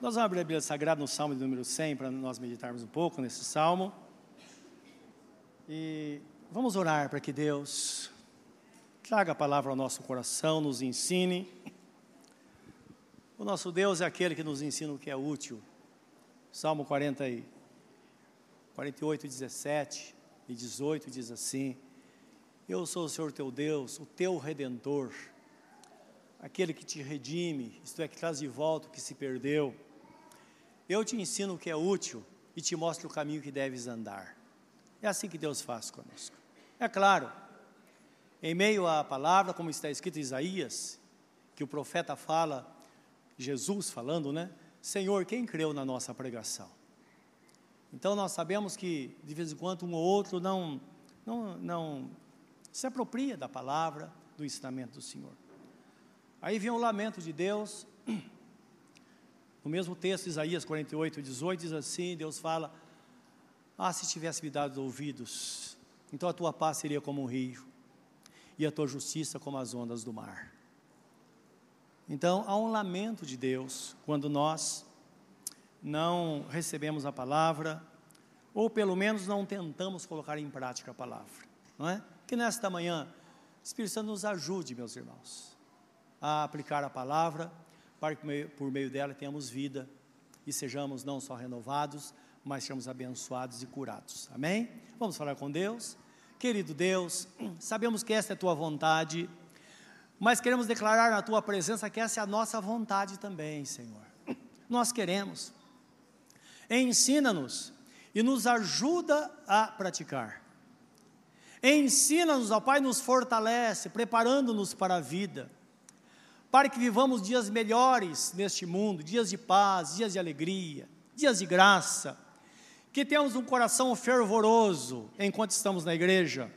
Nós vamos abrir a Bíblia Sagrada no Salmo de número 100 para nós meditarmos um pouco nesse salmo. E vamos orar para que Deus traga a palavra ao nosso coração, nos ensine. O nosso Deus é aquele que nos ensina o que é útil. Salmo 40 e 48, 17 e 18 diz assim: Eu sou o Senhor teu Deus, o teu redentor, aquele que te redime, isto é, que traz de volta o que se perdeu eu te ensino o que é útil e te mostro o caminho que deves andar. É assim que Deus faz conosco. É claro, em meio à palavra, como está escrito em Isaías, que o profeta fala, Jesus falando, né? Senhor, quem creu na nossa pregação? Então nós sabemos que de vez em quando um ou outro não, não, não se apropria da palavra, do ensinamento do Senhor. Aí vem o lamento de Deus no mesmo texto, Isaías 48, 18, diz assim: Deus fala: Ah, se tivesse me dado ouvidos, então a tua paz seria como um rio, e a tua justiça como as ondas do mar. Então, há um lamento de Deus quando nós não recebemos a palavra, ou pelo menos não tentamos colocar em prática a palavra, não é? Que nesta manhã, o Espírito Santo nos ajude, meus irmãos, a aplicar a palavra para que por meio dela tenhamos vida e sejamos não só renovados, mas sejamos abençoados e curados. Amém? Vamos falar com Deus. Querido Deus, sabemos que esta é a tua vontade, mas queremos declarar na tua presença que essa é a nossa vontade também, Senhor. Nós queremos. Ensina-nos e nos ajuda a praticar. Ensina-nos, ó Pai, nos fortalece, preparando-nos para a vida para que vivamos dias melhores neste mundo, dias de paz, dias de alegria, dias de graça, que tenhamos um coração fervoroso enquanto estamos na igreja,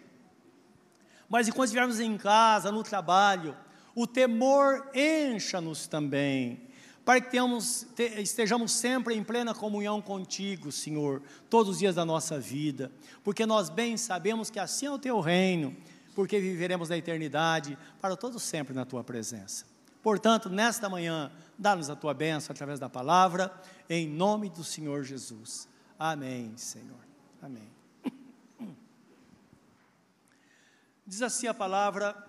mas enquanto estivermos em casa, no trabalho, o temor encha-nos também, para que tenhamos, estejamos sempre em plena comunhão contigo, Senhor, todos os dias da nossa vida, porque nós bem sabemos que assim é o teu reino, porque viveremos na eternidade para todos sempre na tua presença. Portanto, nesta manhã, dá-nos a tua bênção através da palavra, em nome do Senhor Jesus. Amém, Senhor. Amém. Diz assim a palavra: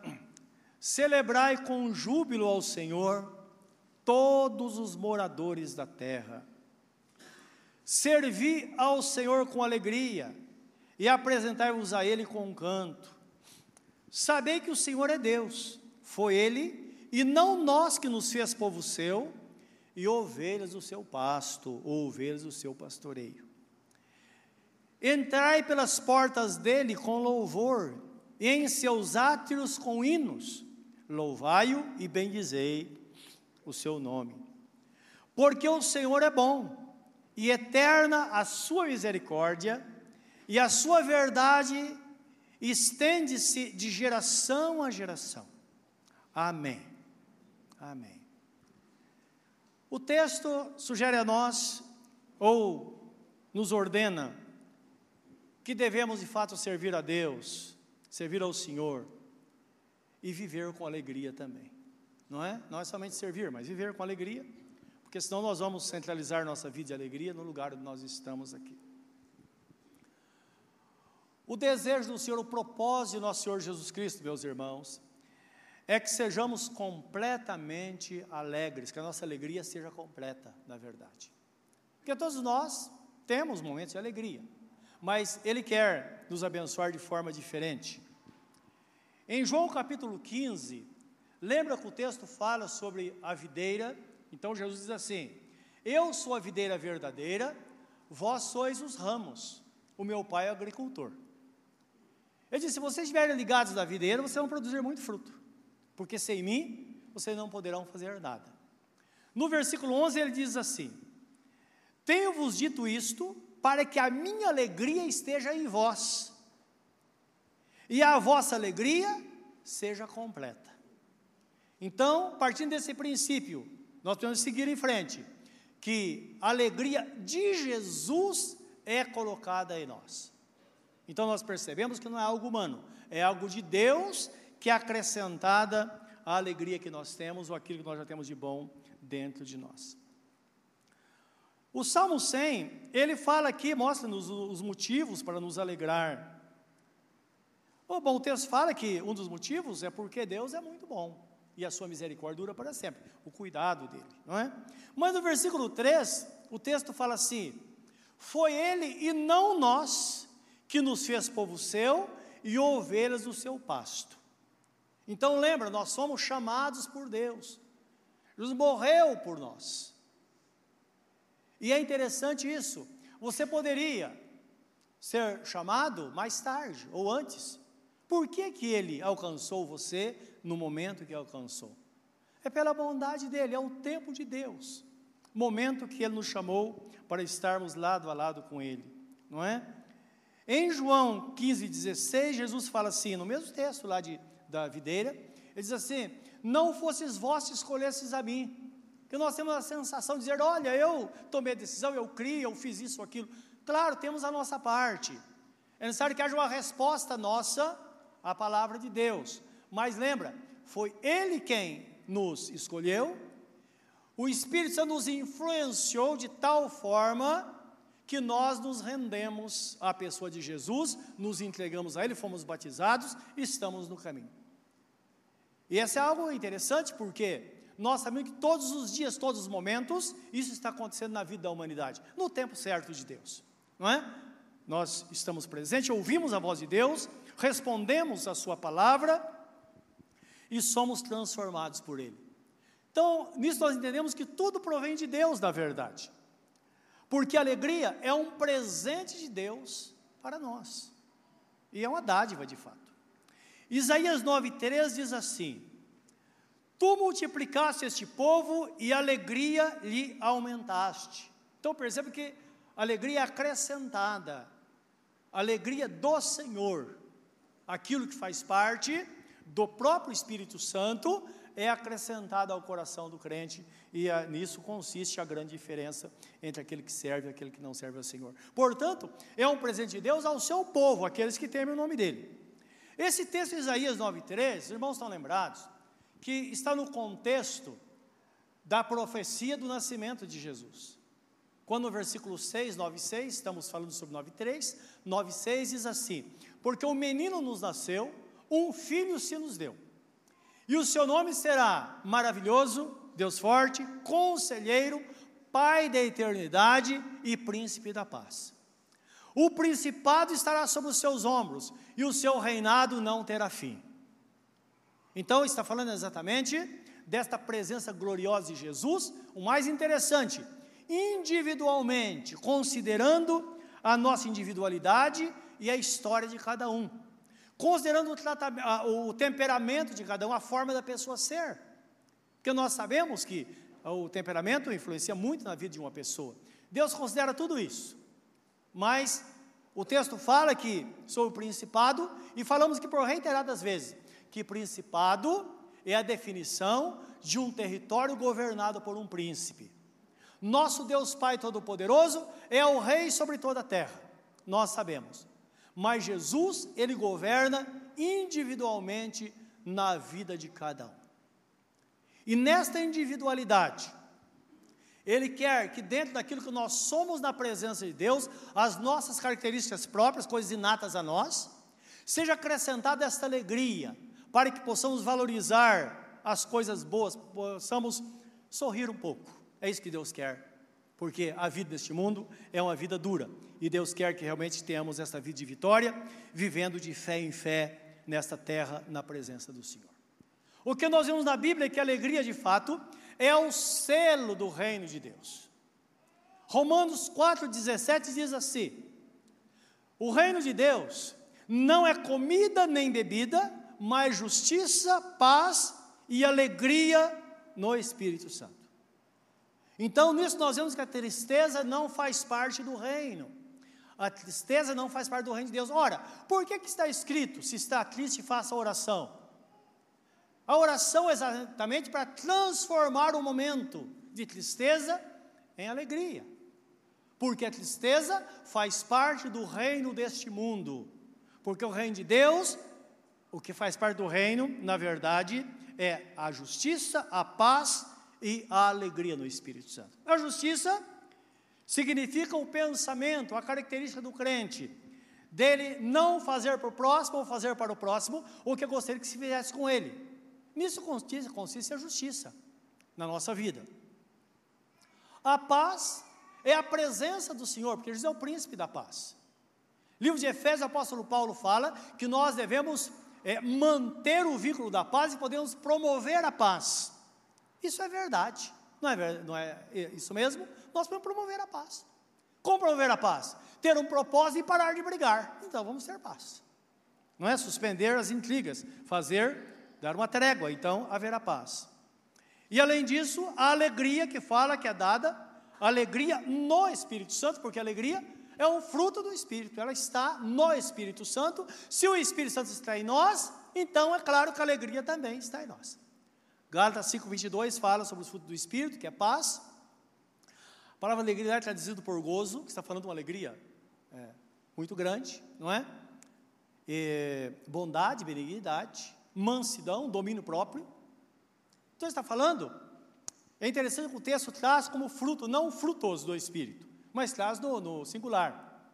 Celebrai com júbilo ao Senhor todos os moradores da terra. Servi ao Senhor com alegria e apresentai-vos a Ele com um canto. Sabei que o Senhor é Deus, foi Ele e não nós que nos fez povo seu, e ovelhas do seu pasto, ou ovelhas do seu pastoreio. Entrai pelas portas dele com louvor, e em seus átrios com hinos, louvai-o e bendizei o seu nome. Porque o Senhor é bom, e eterna a sua misericórdia, e a sua verdade estende-se de geração a geração. Amém. Amém. O texto sugere a nós, ou nos ordena, que devemos de fato servir a Deus, servir ao Senhor e viver com alegria também. Não é? Não é somente servir, mas viver com alegria, porque senão nós vamos centralizar nossa vida de alegria no lugar onde nós estamos aqui. O desejo do Senhor, o propósito do nosso Senhor Jesus Cristo, meus irmãos, é que sejamos completamente alegres, que a nossa alegria seja completa, na verdade. Porque todos nós temos momentos de alegria, mas Ele quer nos abençoar de forma diferente. Em João capítulo 15, lembra que o texto fala sobre a videira? Então Jesus diz assim: Eu sou a videira verdadeira, vós sois os ramos, o meu pai é agricultor. Ele disse: se vocês estiverem ligados à videira, vocês vão produzir muito fruto porque sem mim vocês não poderão fazer nada. No versículo 11 ele diz assim: Tenho-vos dito isto para que a minha alegria esteja em vós e a vossa alegria seja completa. Então, partindo desse princípio, nós podemos seguir em frente, que a alegria de Jesus é colocada em nós. Então nós percebemos que não é algo humano, é algo de Deus que é acrescentada à alegria que nós temos ou aquilo que nós já temos de bom dentro de nós. O Salmo 100, ele fala aqui, mostra-nos os motivos para nos alegrar. Oh, bom, o texto fala que um dos motivos é porque Deus é muito bom e a sua misericórdia dura para sempre, o cuidado dele, não é? Mas no versículo 3, o texto fala assim: Foi ele e não nós que nos fez povo seu e ovelhas do seu pasto. Então lembra, nós somos chamados por Deus. Jesus morreu por nós. E é interessante isso. Você poderia ser chamado mais tarde ou antes. Por que, que ele alcançou você no momento que alcançou? É pela bondade dele, é o tempo de Deus. Momento que ele nos chamou para estarmos lado a lado com ele, não é? Em João 15, 16, Jesus fala assim, no mesmo texto lá de, da videira, ele diz assim: Não fosses vós que escolhesses a mim, que nós temos a sensação de dizer: Olha, eu tomei a decisão, eu criei, eu fiz isso, aquilo. Claro, temos a nossa parte. É necessário que haja uma resposta nossa à palavra de Deus. Mas lembra, foi Ele quem nos escolheu, o Espírito Santo nos influenciou de tal forma que nós nos rendemos à pessoa de Jesus, nos entregamos a Ele, fomos batizados e estamos no caminho. E esse é algo interessante porque nós sabemos que todos os dias, todos os momentos, isso está acontecendo na vida da humanidade, no tempo certo de Deus, não é? Nós estamos presentes, ouvimos a voz de Deus, respondemos a Sua palavra e somos transformados por Ele. Então, nisso nós entendemos que tudo provém de Deus, na verdade porque a alegria é um presente de Deus para nós, e é uma dádiva de fato. Isaías 9,3 diz assim: Tu multiplicaste este povo e alegria lhe aumentaste. Então perceba que alegria é acrescentada, alegria do Senhor, aquilo que faz parte do próprio Espírito Santo é acrescentada ao coração do crente, e a, nisso consiste a grande diferença entre aquele que serve e aquele que não serve ao Senhor. Portanto, é um presente de Deus ao seu povo, aqueles que temem o nome dele. Esse texto de Isaías 9,3, os irmãos estão lembrados, que está no contexto da profecia do nascimento de Jesus. Quando no versículo 6, 9, 6, estamos falando sobre 9, 3, 9, 6 diz assim: Porque o menino nos nasceu, um filho se nos deu e o seu nome será maravilhoso, Deus forte, conselheiro, Pai da eternidade e príncipe da paz. O principado estará sobre os seus ombros e o seu reinado não terá fim. Então, está falando exatamente desta presença gloriosa de Jesus. O mais interessante, individualmente, considerando a nossa individualidade e a história de cada um considerando o, o temperamento de cada um, a forma da pessoa ser. Porque nós sabemos que o temperamento influencia muito na vida de uma pessoa. Deus considera tudo isso. Mas o texto fala que sou o principado, e falamos que por reiteradas vezes, que principado é a definição de um território governado por um príncipe. Nosso Deus Pai Todo-Poderoso é o Rei sobre toda a terra, nós sabemos mas Jesus, ele governa individualmente na vida de cada um. E nesta individualidade, ele quer que dentro daquilo que nós somos na presença de Deus, as nossas características próprias, coisas inatas a nós, seja acrescentada esta alegria, para que possamos valorizar as coisas boas, possamos sorrir um pouco. É isso que Deus quer porque a vida neste mundo é uma vida dura e Deus quer que realmente tenhamos essa vida de vitória, vivendo de fé em fé nesta terra, na presença do Senhor. O que nós vemos na Bíblia é que a alegria de fato é o selo do reino de Deus. Romanos 4,17 diz assim: O reino de Deus não é comida nem bebida, mas justiça, paz e alegria no Espírito Santo. Então, nisso nós vemos que a tristeza não faz parte do reino. A tristeza não faz parte do reino de Deus. Ora, por que, que está escrito: se está triste, faça oração? A oração é exatamente para transformar o momento de tristeza em alegria. Porque a tristeza faz parte do reino deste mundo. Porque o reino de Deus, o que faz parte do reino, na verdade, é a justiça, a paz e a alegria no Espírito Santo. A justiça significa o pensamento, a característica do crente, dele não fazer para o próximo ou fazer para o próximo o que gostaria que se fizesse com ele. Nisso consiste, consiste a justiça na nossa vida. A paz é a presença do Senhor, porque Jesus é o príncipe da paz. Livro de Efésios, o apóstolo Paulo fala que nós devemos é, manter o vínculo da paz e podemos promover a paz. Isso é verdade, não é, não é isso mesmo? Nós podemos promover a paz. Como promover a paz? Ter um propósito e parar de brigar. Então vamos ter paz. Não é suspender as intrigas, fazer, dar uma trégua, então haverá paz. E além disso, a alegria que fala que é dada, alegria no Espírito Santo, porque alegria é um fruto do Espírito, ela está no Espírito Santo. Se o Espírito Santo está em nós, então é claro que a alegria também está em nós. Gálatas 5,22 fala sobre o fruto do Espírito, que é paz. A palavra alegria é traduzida por gozo, que está falando de uma alegria é, muito grande, não é? Bondade, benignidade, mansidão, domínio próprio. Então está falando, é interessante que o texto traz como fruto, não frutos do Espírito, mas traz no, no singular.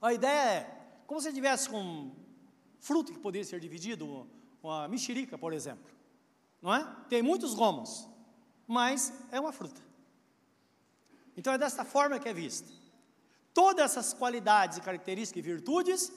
A ideia é, como se tivesse um fruto que poderia ser dividido, uma mexerica, por exemplo, não é? Tem muitos gomos, mas é uma fruta. Então é desta forma que é vista. Todas essas qualidades e características e virtudes,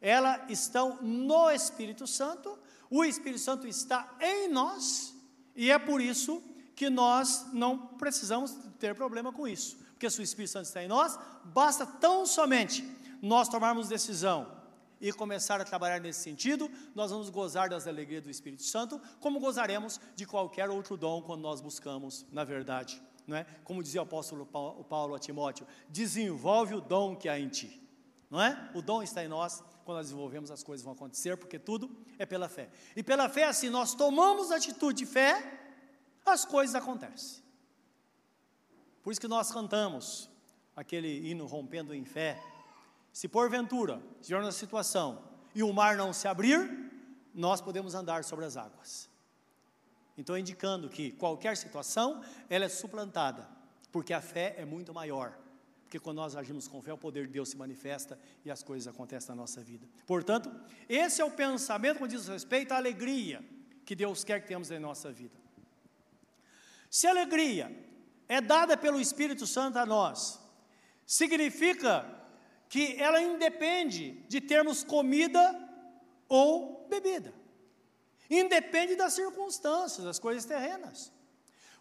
elas estão no Espírito Santo, o Espírito Santo está em nós, e é por isso que nós não precisamos ter problema com isso, porque se o Espírito Santo está em nós, basta tão somente nós tomarmos decisão e começar a trabalhar nesse sentido, nós vamos gozar das alegrias do Espírito Santo, como gozaremos de qualquer outro dom quando nós buscamos, na verdade, não é? Como dizia o apóstolo Paulo a Timóteo, desenvolve o dom que há em ti, não é? O dom está em nós, quando nós desenvolvemos as coisas vão acontecer, porque tudo é pela fé. E pela fé, assim, nós tomamos atitude de fé, as coisas acontecem. Por isso que nós cantamos aquele hino rompendo em fé. Se porventura estiver na situação e o mar não se abrir, nós podemos andar sobre as águas. Então, indicando que qualquer situação, ela é suplantada, porque a fé é muito maior. Porque quando nós agimos com fé, o poder de Deus se manifesta e as coisas acontecem na nossa vida. Portanto, esse é o pensamento quando diz respeito à alegria que Deus quer que tenhamos em nossa vida. Se a alegria é dada pelo Espírito Santo a nós, significa que ela independe de termos comida ou bebida. Independe das circunstâncias, das coisas terrenas.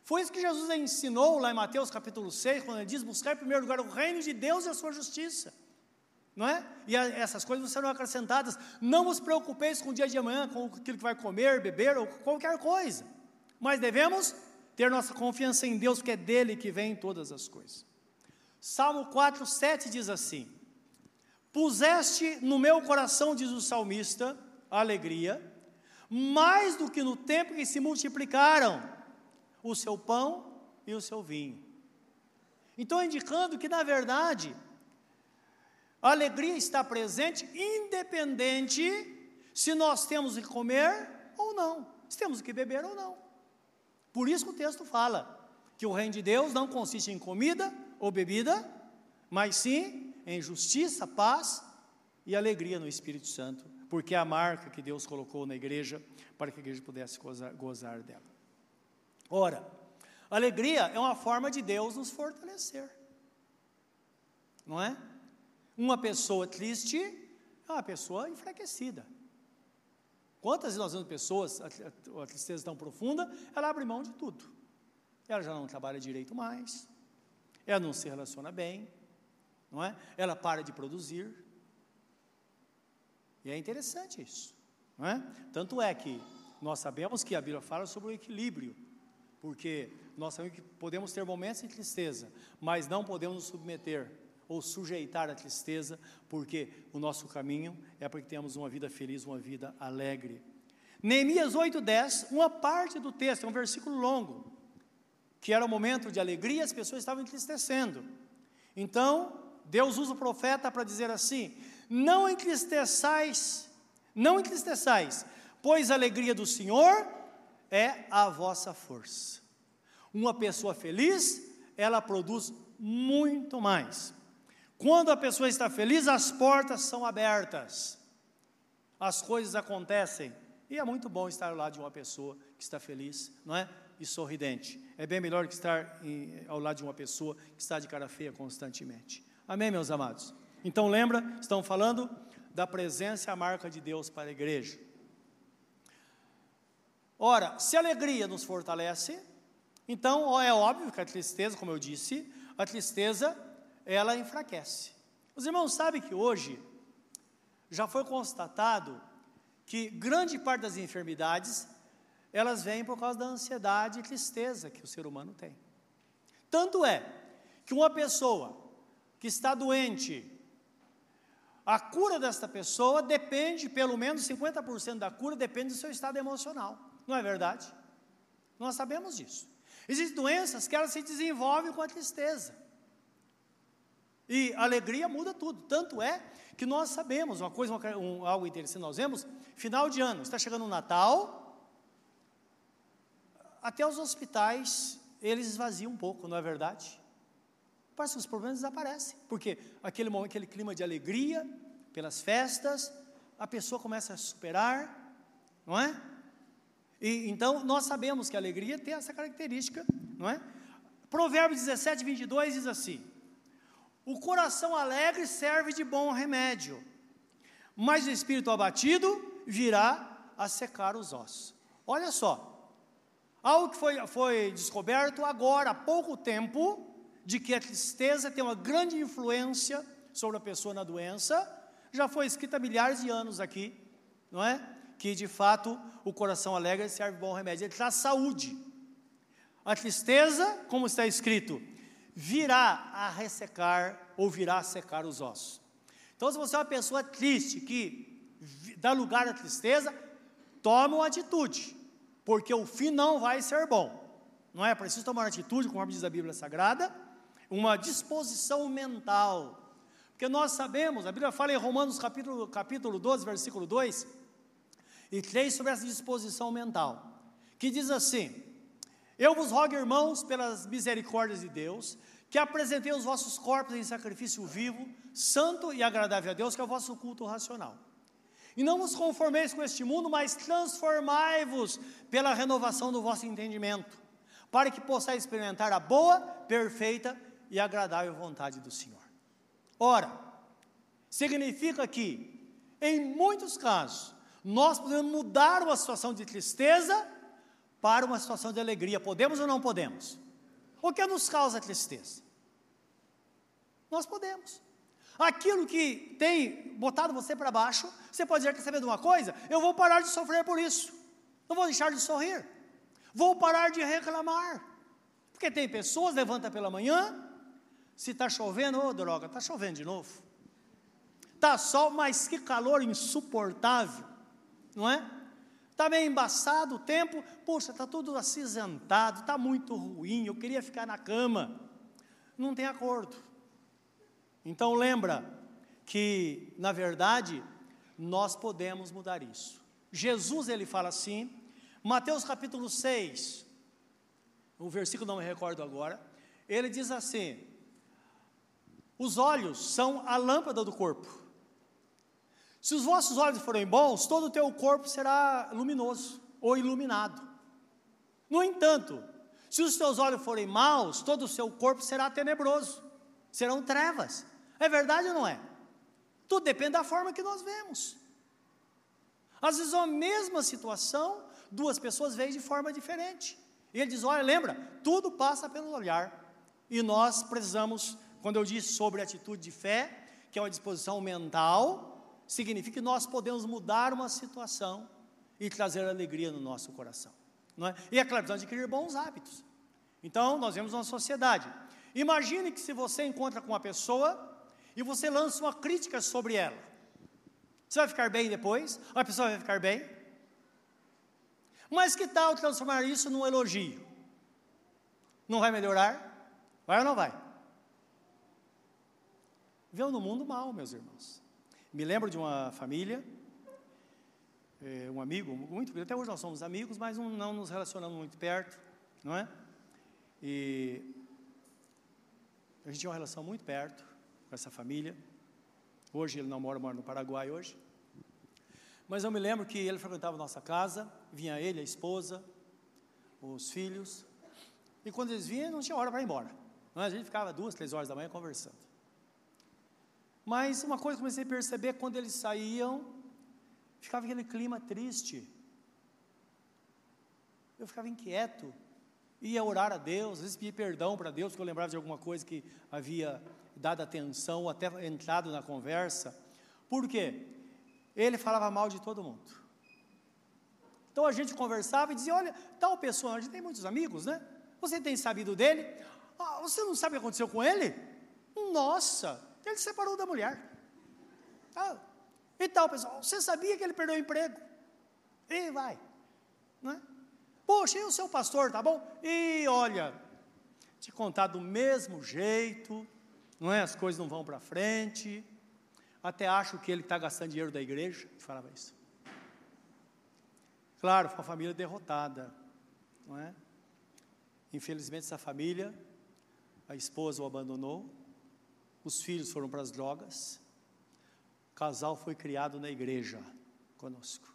Foi isso que Jesus ensinou lá em Mateus capítulo 6, quando ele diz: buscar em primeiro lugar o reino de Deus e a sua justiça. Não é? E a, essas coisas serão acrescentadas. Não vos preocupeis com o dia de amanhã, com aquilo que vai comer, beber ou qualquer coisa. Mas devemos ter nossa confiança em Deus, que é dele que vem todas as coisas. Salmo 4, 7 diz assim: Puseste no meu coração, diz o salmista, a alegria, mais do que no tempo que se multiplicaram o seu pão e o seu vinho. Então, indicando que, na verdade, a alegria está presente, independente se nós temos que comer ou não, se temos que beber ou não. Por isso que o texto fala que o reino de Deus não consiste em comida ou bebida, mas sim em justiça, paz e alegria no Espírito Santo, porque é a marca que Deus colocou na igreja para que a igreja pudesse gozar, gozar dela. Ora, alegria é uma forma de Deus nos fortalecer, não é? Uma pessoa triste é uma pessoa enfraquecida. Quantas nós vemos pessoas, a, a, a tristeza tão profunda, ela abre mão de tudo. Ela já não trabalha direito mais, ela não se relaciona bem, não é? Ela para de produzir. E é interessante isso, não é? Tanto é que nós sabemos que a Bíblia fala sobre o equilíbrio, porque nós sabemos que podemos ter momentos de tristeza, mas não podemos nos submeter ou sujeitar a tristeza, porque o nosso caminho é para que tenhamos uma vida feliz, uma vida alegre. Neemias 8:10, uma parte do texto, é um versículo longo, que era um momento de alegria, as pessoas estavam entristecendo. Então, Deus usa o profeta para dizer assim: Não entristeçais, não entristeçais, pois a alegria do Senhor é a vossa força. Uma pessoa feliz ela produz muito mais. Quando a pessoa está feliz, as portas são abertas, as coisas acontecem. E é muito bom estar ao lado de uma pessoa que está feliz, não é? E sorridente. É bem melhor que estar em, ao lado de uma pessoa que está de cara feia constantemente. Amém, meus amados? Então lembra, estão falando da presença e a marca de Deus para a igreja. Ora, se a alegria nos fortalece, então é óbvio que a tristeza, como eu disse, a tristeza ela enfraquece. Os irmãos sabem que hoje já foi constatado que grande parte das enfermidades elas vêm por causa da ansiedade e tristeza que o ser humano tem. Tanto é que uma pessoa que está doente, a cura desta pessoa depende, pelo menos 50% da cura depende do seu estado emocional. Não é verdade? Nós sabemos disso. Existem doenças que elas se desenvolvem com a tristeza. E a alegria muda tudo. Tanto é que nós sabemos, uma coisa, um, algo interessante, nós vemos, final de ano, está chegando o Natal, até os hospitais, eles esvaziam um pouco, não é verdade? Parece que os problemas desaparecem, porque aquele, momento, aquele clima de alegria, pelas festas, a pessoa começa a superar, não é? E, então, nós sabemos que a alegria tem essa característica, não é? Provérbios 17, 22 diz assim: O coração alegre serve de bom remédio, mas o espírito abatido virá a secar os ossos. Olha só, algo que foi, foi descoberto agora, há pouco tempo, de que a tristeza tem uma grande influência sobre a pessoa na doença, já foi escrita há milhares de anos aqui, não é? que de fato o coração alegre serve bom remédio, ele traz saúde. A tristeza, como está escrito, virá a ressecar ou virá a secar os ossos. Então, se você é uma pessoa triste que dá lugar à tristeza, tome uma atitude, porque o fim não vai ser bom. Não é preciso tomar atitude, como diz a Bíblia Sagrada, uma disposição mental. Porque nós sabemos, a Bíblia fala em Romanos capítulo, capítulo 12, versículo 2, e três sobre essa disposição mental, que diz assim: Eu vos rogo, irmãos, pelas misericórdias de Deus, que apresentei os vossos corpos em sacrifício vivo, santo e agradável a Deus, que é o vosso culto racional. E não vos conformeis com este mundo, mas transformai-vos pela renovação do vosso entendimento, para que possais experimentar a boa, perfeita e agradável vontade do Senhor. Ora, significa que, em muitos casos, nós podemos mudar uma situação de tristeza para uma situação de alegria. Podemos ou não podemos? O que nos causa tristeza? Nós podemos. Aquilo que tem botado você para baixo, você pode dizer: quer saber de uma coisa? Eu vou parar de sofrer por isso. Não vou deixar de sorrir. Vou parar de reclamar. Porque tem pessoas, levanta pela manhã, se está chovendo, ô oh, droga, está chovendo de novo. Está sol, mas que calor insuportável não é? Está meio embaçado o tempo, poxa, está tudo acinzentado, está muito ruim, eu queria ficar na cama. Não tem acordo. Então lembra que, na verdade, nós podemos mudar isso. Jesus ele fala assim, Mateus capítulo 6, o versículo não me recordo agora, ele diz assim: os olhos são a lâmpada do corpo. Se os vossos olhos forem bons, todo o teu corpo será luminoso ou iluminado. No entanto, se os teus olhos forem maus, todo o seu corpo será tenebroso, serão trevas. É verdade ou não é? Tudo depende da forma que nós vemos. Às vezes, a mesma situação, duas pessoas veem de forma diferente. E ele diz: Olha, lembra, tudo passa pelo olhar. E nós precisamos, quando eu disse sobre atitude de fé, que é uma disposição mental, significa que nós podemos mudar uma situação e trazer alegria no nosso coração. Não é? E é claro, precisamos adquirir bons hábitos. Então, nós vemos uma sociedade. Imagine que se você encontra com uma pessoa e você lança uma crítica sobre ela. Você vai ficar bem depois? A pessoa vai ficar bem? Mas que tal transformar isso num elogio? Não vai melhorar? Vai ou não vai? Viveu no mundo mal, meus irmãos. Me lembro de uma família, é, um amigo, muito até hoje nós somos amigos, mas não, nos relacionamos muito perto, não é? E A gente tinha uma relação muito perto com essa família. Hoje ele não mora, mora no Paraguai hoje. Mas eu me lembro que ele frequentava a nossa casa, vinha ele, a esposa, os filhos. E quando eles vinham, não tinha hora para ir embora. A gente ficava duas, três horas da manhã conversando. Mas uma coisa que comecei a perceber, quando eles saíam, ficava aquele clima triste. Eu ficava inquieto, ia orar a Deus, às vezes pedir perdão para Deus, porque eu lembrava de alguma coisa que havia dado atenção, ou até entrado na conversa. Por quê? Ele falava mal de todo mundo. Então a gente conversava e dizia: olha, tal pessoa, a gente tem muitos amigos, né? Você tem sabido dele? Ah, você não sabe o que aconteceu com ele? Nossa, ele se separou da mulher. Ah, e tal, pessoal, você sabia que ele perdeu o emprego? E vai, não é? Poxa, e o seu pastor, tá bom? E olha, te contar do mesmo jeito, não é? As coisas não vão para frente. Até acho que ele está gastando dinheiro da igreja, falava isso. Claro, foi uma família derrotada, não é? Infelizmente essa família, a esposa o abandonou, os filhos foram para as drogas, o casal foi criado na igreja conosco.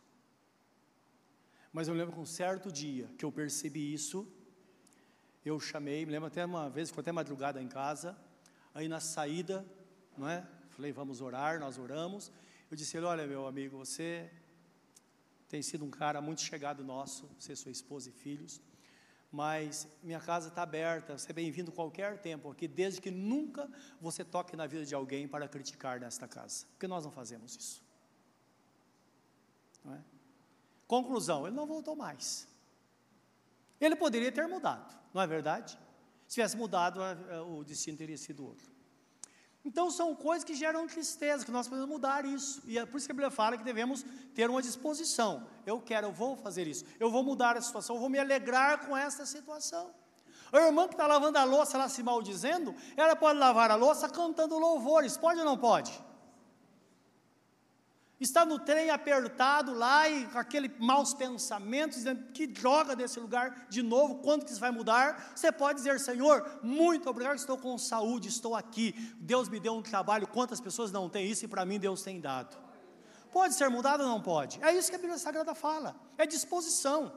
Mas eu lembro que um certo dia que eu percebi isso, eu chamei, me lembro até uma vez, foi até madrugada em casa, aí na saída, não é? Falei, vamos orar, nós oramos. Eu disse olha meu amigo, você tem sido um cara muito chegado nosso, você, sua esposa e filhos, mas minha casa está aberta, você é bem-vindo qualquer tempo aqui, desde que nunca você toque na vida de alguém para criticar nesta casa, porque nós não fazemos isso. Não é? Conclusão, ele não voltou mais. Ele poderia ter mudado, não é verdade? Se tivesse mudado, o destino teria sido outro. Então são coisas que geram tristeza, que nós podemos mudar isso. E é por isso que a Bíblia fala que devemos ter uma disposição. Eu quero, eu vou fazer isso. Eu vou mudar a situação, eu vou me alegrar com essa situação. A irmã que está lavando a louça, ela se maldizendo, ela pode lavar a louça cantando louvores, pode ou não pode? Está no trem apertado lá e com aquele maus pensamentos, dizendo que droga desse lugar de novo, quando que isso vai mudar? Você pode dizer, Senhor, muito obrigado, estou com saúde, estou aqui. Deus me deu um trabalho, quantas pessoas não têm isso e para mim Deus tem dado. Pode ser mudado ou não pode? É isso que a Bíblia Sagrada fala, é disposição.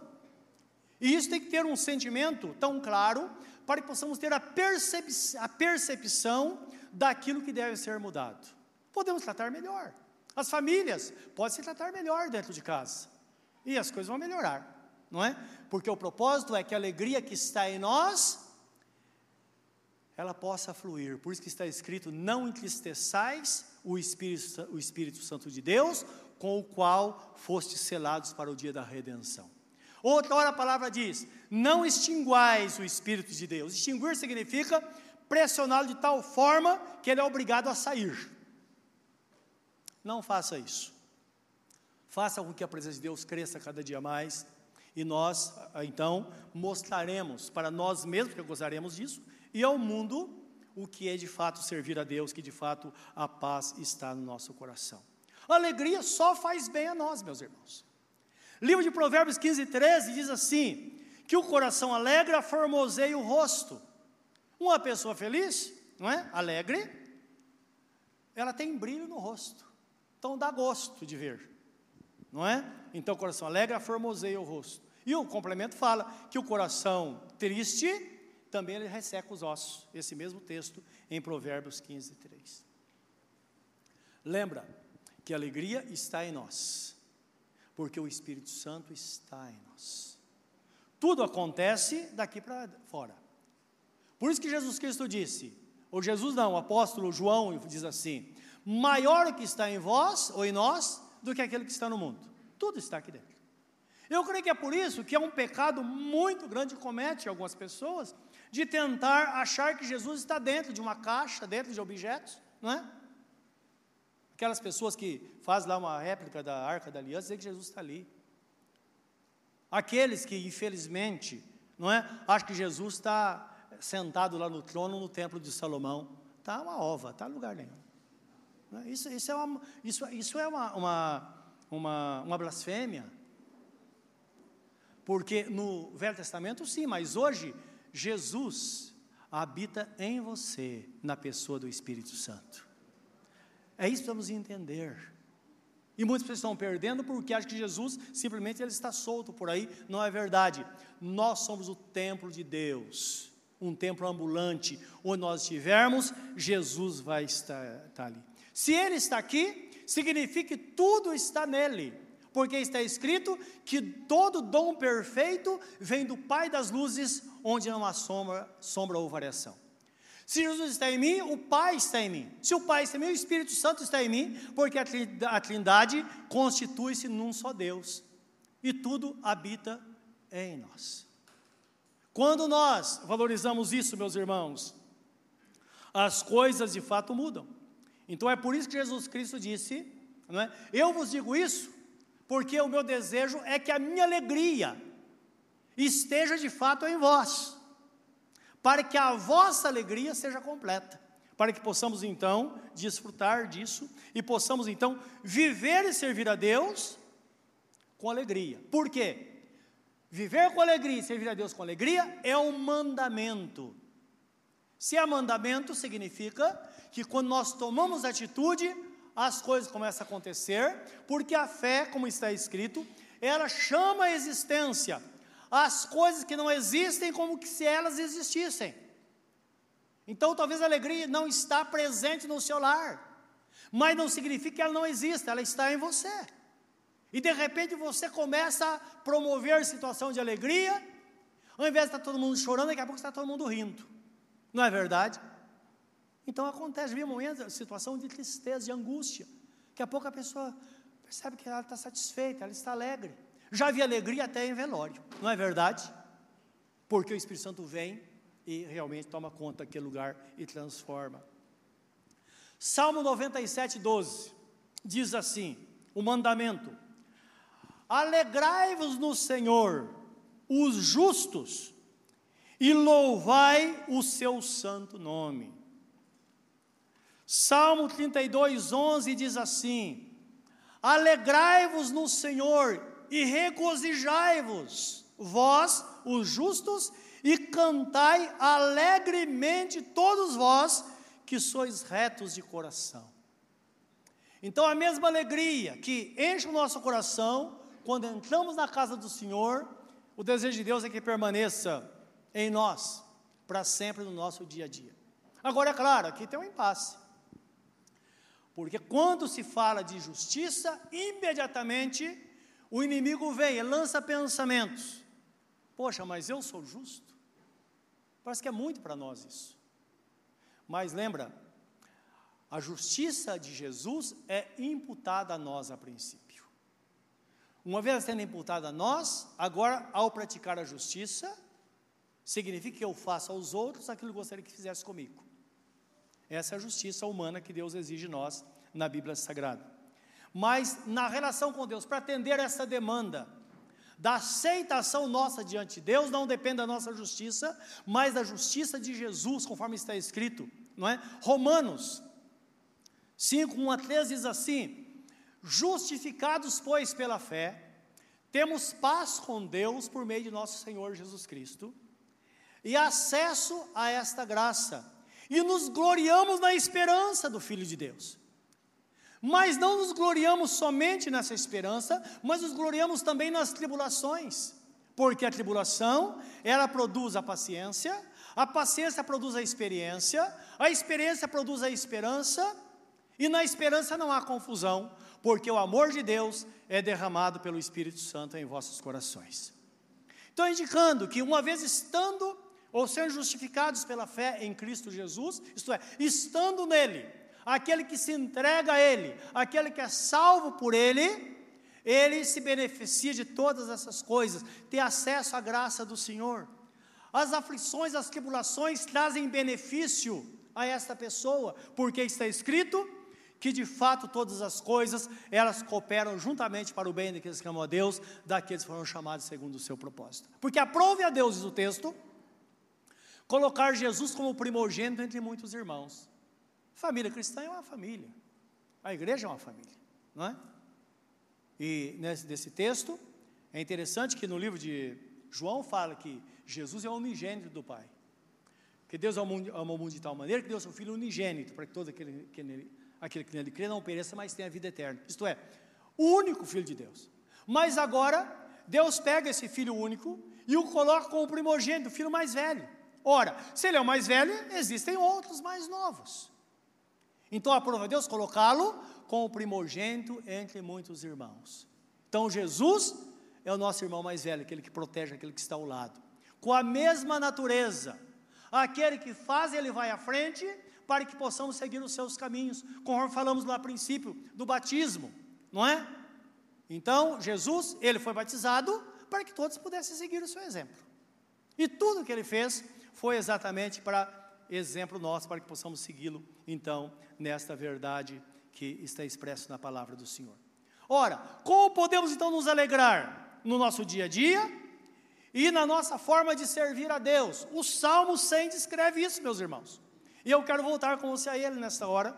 E isso tem que ter um sentimento tão claro para que possamos ter a, percep a percepção daquilo que deve ser mudado. Podemos tratar melhor. As famílias podem se tratar melhor dentro de casa. E as coisas vão melhorar, não é? Porque o propósito é que a alegria que está em nós, ela possa fluir. Por isso que está escrito: não entristeçais o Espírito, o Espírito Santo de Deus, com o qual fostes selados para o dia da redenção. Outra hora a palavra diz: não extinguais o Espírito de Deus. Extinguir significa pressioná-lo de tal forma que ele é obrigado a sair. Não faça isso. Faça com que a presença de Deus cresça cada dia mais e nós, então, mostraremos para nós mesmos, que gozaremos disso, e ao mundo o que é de fato servir a Deus, que de fato a paz está no nosso coração. Alegria só faz bem a nós, meus irmãos. Livro de Provérbios 15, 13 diz assim: que o coração alegre formoseia o rosto. Uma pessoa feliz, não é? Alegre, ela tem brilho no rosto. Então dá gosto de ver, não é? Então o coração alegre formoseia o rosto. E o complemento fala que o coração triste também ele resseca os ossos. Esse mesmo texto em Provérbios 15, 3. Lembra que a alegria está em nós, porque o Espírito Santo está em nós. Tudo acontece daqui para fora. Por isso que Jesus Cristo disse, ou Jesus não, o apóstolo João diz assim: maior o que está em vós ou em nós do que aquele que está no mundo. Tudo está aqui dentro. Eu creio que é por isso que é um pecado muito grande que comete algumas pessoas de tentar achar que Jesus está dentro de uma caixa, dentro de objetos, não é? Aquelas pessoas que fazem lá uma réplica da Arca da Aliança, dizem que Jesus está ali. Aqueles que, infelizmente, não é? Acham que Jesus está sentado lá no trono no templo de Salomão. Está uma ova, está lugar nenhum. Né? Isso, isso é, uma, isso, isso é uma, uma, uma, uma blasfêmia. Porque no Velho Testamento, sim, mas hoje, Jesus, habita em você, na pessoa do Espírito Santo. É isso que precisamos entender. E muitas pessoas estão perdendo porque acham que Jesus simplesmente ele está solto por aí. Não é verdade. Nós somos o templo de Deus, um templo ambulante. Onde nós estivermos, Jesus vai estar, estar ali. Se Ele está aqui, significa que tudo está nele porque está escrito que todo dom perfeito vem do Pai das luzes, onde não há sombra, sombra ou variação. Se Jesus está em mim, o Pai está em mim. Se o Pai está em mim, o Espírito Santo está em mim, porque a Trindade constitui-se num só Deus e tudo habita em nós. Quando nós valorizamos isso, meus irmãos, as coisas de fato mudam. Então é por isso que Jesus Cristo disse: não é? Eu vos digo isso porque o meu desejo é que a minha alegria esteja de fato em vós, para que a vossa alegria seja completa, para que possamos então desfrutar disso e possamos então viver e servir a Deus com alegria. Por quê? Viver com alegria e servir a Deus com alegria é um mandamento. Se é mandamento, significa que quando nós tomamos atitude, as coisas começam a acontecer, porque a fé, como está escrito, ela chama a existência as coisas que não existem como que se elas existissem. Então, talvez a alegria não está presente no seu lar, mas não significa que ela não exista, ela está em você. E de repente você começa a promover situação de alegria, ao invés de estar todo mundo chorando, daqui a pouco está todo mundo rindo. Não é verdade? Então acontece, vem momento, situação de tristeza, de angústia. Daqui a pouco a pessoa percebe que ela está satisfeita, ela está alegre. Já vi alegria até em velório, não é verdade? Porque o Espírito Santo vem e realmente toma conta daquele lugar e transforma. Salmo 97, 12 diz assim: o mandamento: Alegrai-vos no Senhor, os justos, e louvai o seu santo nome. Salmo 32, 11 diz assim: Alegrai-vos no Senhor e regozijai-vos, vós, os justos, e cantai alegremente todos vós que sois retos de coração. Então, a mesma alegria que enche o nosso coração quando entramos na casa do Senhor, o desejo de Deus é que permaneça em nós, para sempre no nosso dia a dia. Agora, é claro, aqui tem um impasse. Porque quando se fala de justiça, imediatamente o inimigo vem e lança pensamentos. Poxa, mas eu sou justo? Parece que é muito para nós isso. Mas lembra, a justiça de Jesus é imputada a nós a princípio. Uma vez sendo imputada a nós, agora, ao praticar a justiça, significa que eu faço aos outros aquilo que gostaria que fizesse comigo. Essa é a justiça humana que Deus exige de nós na Bíblia Sagrada. Mas na relação com Deus, para atender essa demanda da aceitação nossa diante de Deus, não depende da nossa justiça, mas da justiça de Jesus, conforme está escrito, não é? Romanos 5, 1 a 3 diz assim: Justificados, pois, pela fé, temos paz com Deus por meio de nosso Senhor Jesus Cristo, e acesso a esta graça e nos gloriamos na esperança do Filho de Deus. Mas não nos gloriamos somente nessa esperança, mas nos gloriamos também nas tribulações, porque a tribulação, ela produz a paciência, a paciência produz a experiência, a experiência produz a esperança, e na esperança não há confusão, porque o amor de Deus é derramado pelo Espírito Santo em vossos corações. Então, indicando que uma vez estando ou ser justificados pela fé em Cristo Jesus, isto é, estando nele, aquele que se entrega a ele, aquele que é salvo por ele, ele se beneficia de todas essas coisas, tem acesso à graça do Senhor. As aflições, as tribulações trazem benefício a esta pessoa, porque está escrito que de fato todas as coisas elas cooperam juntamente para o bem daqueles que amam a Deus, daqueles que foram chamados segundo o seu propósito. Porque aprove a Deus, diz o texto, colocar Jesus como primogênito entre muitos irmãos. Família cristã é uma família, a igreja é uma família, não é? E nesse desse texto, é interessante que no livro de João fala que Jesus é o unigênito do Pai. Que Deus amou o mundo de tal maneira que deu seu Filho unigênito, para que todo aquele que nele, aquele que nele crê não pereça, mas tenha vida eterna. Isto é, o único Filho de Deus. Mas agora, Deus pega esse Filho único e o coloca como primogênito, o filho mais velho. Ora, se ele é o mais velho, existem outros mais novos. Então aprova Deus colocá-lo como primogênito entre muitos irmãos. Então Jesus é o nosso irmão mais velho, aquele que protege aquele que está ao lado. Com a mesma natureza, aquele que faz, ele vai à frente, para que possamos seguir os seus caminhos, conforme falamos lá a princípio do batismo, não é? Então, Jesus, ele foi batizado para que todos pudessem seguir o seu exemplo. E tudo que ele fez foi exatamente para exemplo nosso, para que possamos segui-lo, então, nesta verdade que está expresso na palavra do Senhor. Ora, como podemos então nos alegrar no nosso dia a dia e na nossa forma de servir a Deus? O Salmo 100 descreve isso, meus irmãos. E eu quero voltar com você a ele nesta hora.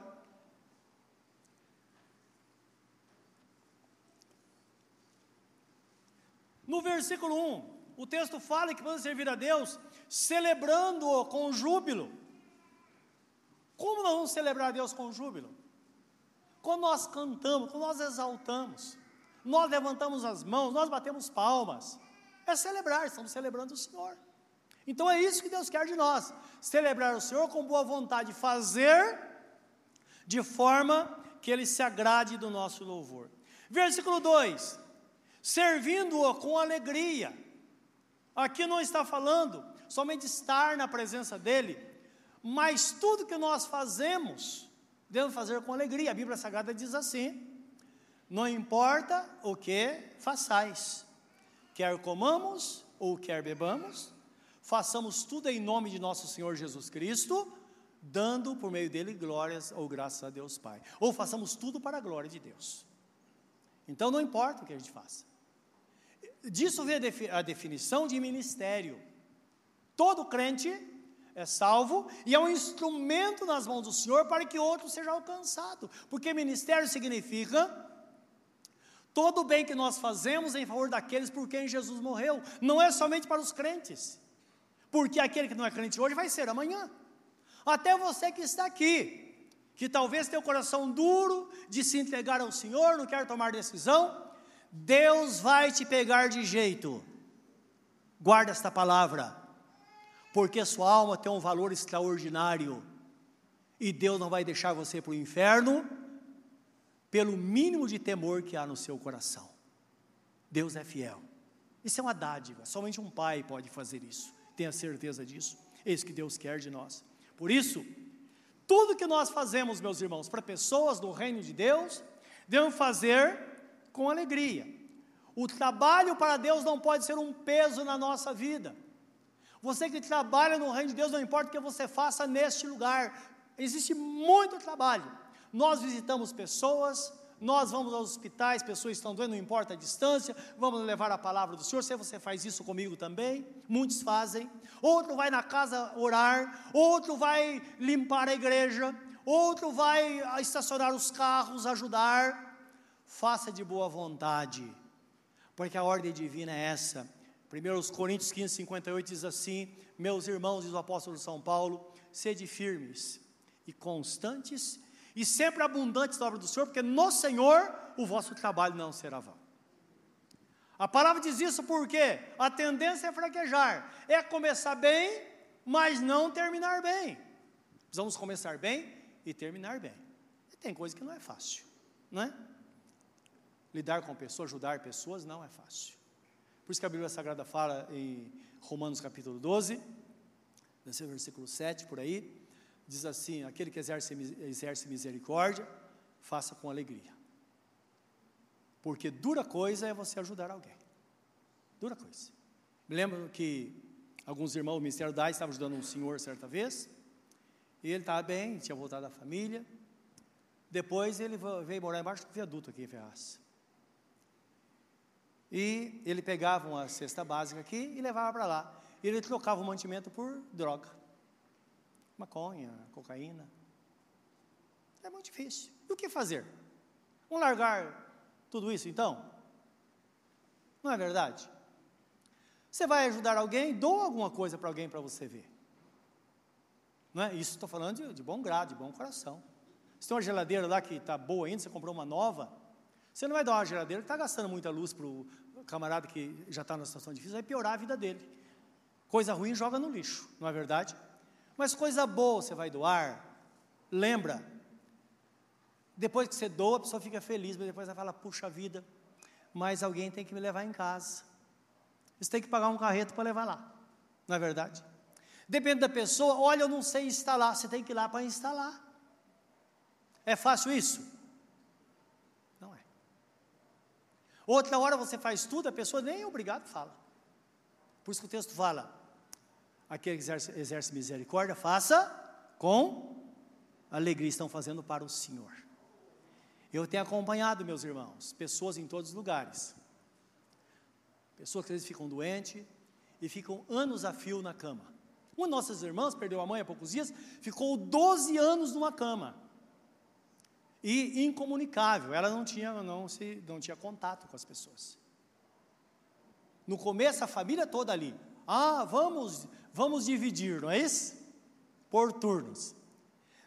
No versículo 1, o texto fala que podemos servir a Deus celebrando-o com júbilo. Como nós vamos celebrar Deus com júbilo? Quando nós cantamos, quando nós exaltamos, nós levantamos as mãos, nós batemos palmas. É celebrar, estamos celebrando o Senhor. Então é isso que Deus quer de nós: celebrar o Senhor com boa vontade, fazer de forma que Ele se agrade do nosso louvor. Versículo 2: servindo-o com alegria. Aqui não está falando somente estar na presença dEle, mas tudo que nós fazemos, devemos fazer com alegria. A Bíblia Sagrada diz assim: não importa o que façais, quer comamos ou quer bebamos, façamos tudo em nome de nosso Senhor Jesus Cristo, dando por meio dele glórias ou graças a Deus Pai. Ou façamos tudo para a glória de Deus. Então não importa o que a gente faça. Disso vem a definição de ministério. Todo crente é salvo e é um instrumento nas mãos do Senhor para que outro seja alcançado. Porque ministério significa todo o bem que nós fazemos em favor daqueles por quem Jesus morreu. Não é somente para os crentes porque aquele que não é crente hoje vai ser amanhã. Até você que está aqui, que talvez tenha o coração duro de se entregar ao Senhor, não quer tomar decisão, Deus vai te pegar de jeito. Guarda esta palavra, porque sua alma tem um valor extraordinário, e Deus não vai deixar você para o inferno pelo mínimo de temor que há no seu coração. Deus é fiel. Isso é uma dádiva, somente um pai pode fazer isso. Tenha certeza disso. Isso que Deus quer de nós. Por isso, tudo que nós fazemos, meus irmãos, para pessoas do reino de Deus, devemos fazer com alegria. O trabalho para Deus não pode ser um peso na nossa vida. Você que trabalha no reino de Deus, não importa o que você faça neste lugar, existe muito trabalho. Nós visitamos pessoas, nós vamos aos hospitais, pessoas estão doendo, não importa a distância, vamos levar a palavra do Senhor. Se você faz isso comigo também, muitos fazem. Outro vai na casa orar, outro vai limpar a igreja, outro vai estacionar os carros, ajudar. Faça de boa vontade, porque a ordem divina é essa. 1 Coríntios 15, 58 diz assim: Meus irmãos, diz o apóstolo São Paulo, sede firmes e constantes e sempre abundantes na obra do Senhor, porque no Senhor o vosso trabalho não será vão. A palavra diz isso porque a tendência é fraquejar, é começar bem, mas não terminar bem. Precisamos começar bem e terminar bem. E tem coisa que não é fácil, não é? Lidar com pessoas, ajudar pessoas não é fácil. Por isso que a Bíblia Sagrada fala em Romanos capítulo 12, nesse versículo 7 por aí, diz assim: aquele que exerce, exerce misericórdia, faça com alegria. Porque dura coisa é você ajudar alguém. Dura coisa. Me lembro que alguns irmãos do Ministério da estavam ajudando um senhor certa vez, e ele estava bem, tinha voltado da família. Depois ele veio morar embaixo do viaduto aqui em Ferraz. E ele pegava uma cesta básica aqui e levava para lá. E ele trocava o mantimento por droga maconha, cocaína. É muito difícil. E o que fazer? Vamos largar tudo isso então? Não é verdade? Você vai ajudar alguém, doa alguma coisa para alguém para você ver. Não é? Isso estou falando de, de bom grado, de bom coração. Se tem uma geladeira lá que está boa ainda, você comprou uma nova, você não vai dar uma geladeira que está gastando muita luz para o camarada que já está numa situação difícil, vai piorar a vida dele. Coisa ruim joga no lixo, não é verdade? Mas coisa boa você vai doar, lembra, depois que você doa, a pessoa fica feliz, mas depois ela fala, puxa vida, mas alguém tem que me levar em casa. Você tem que pagar um carreto para levar lá, não é verdade? Depende da pessoa, olha, eu não sei instalar, você tem que ir lá para instalar. É fácil isso? Não é. Outra hora você faz tudo, a pessoa nem é obrigado fala. Por isso que o texto fala: aquele que exerce, exerce misericórdia, faça com alegria, estão fazendo para o Senhor. Eu tenho acompanhado, meus irmãos, pessoas em todos os lugares. Pessoas que às vezes ficam doentes e ficam anos a fio na cama. Uma de nossas irmãs perdeu a mãe há poucos dias, ficou 12 anos numa cama. E incomunicável, ela não tinha, não, se, não tinha contato com as pessoas. No começo, a família toda ali. Ah, vamos, vamos dividir, não é isso? Por turnos.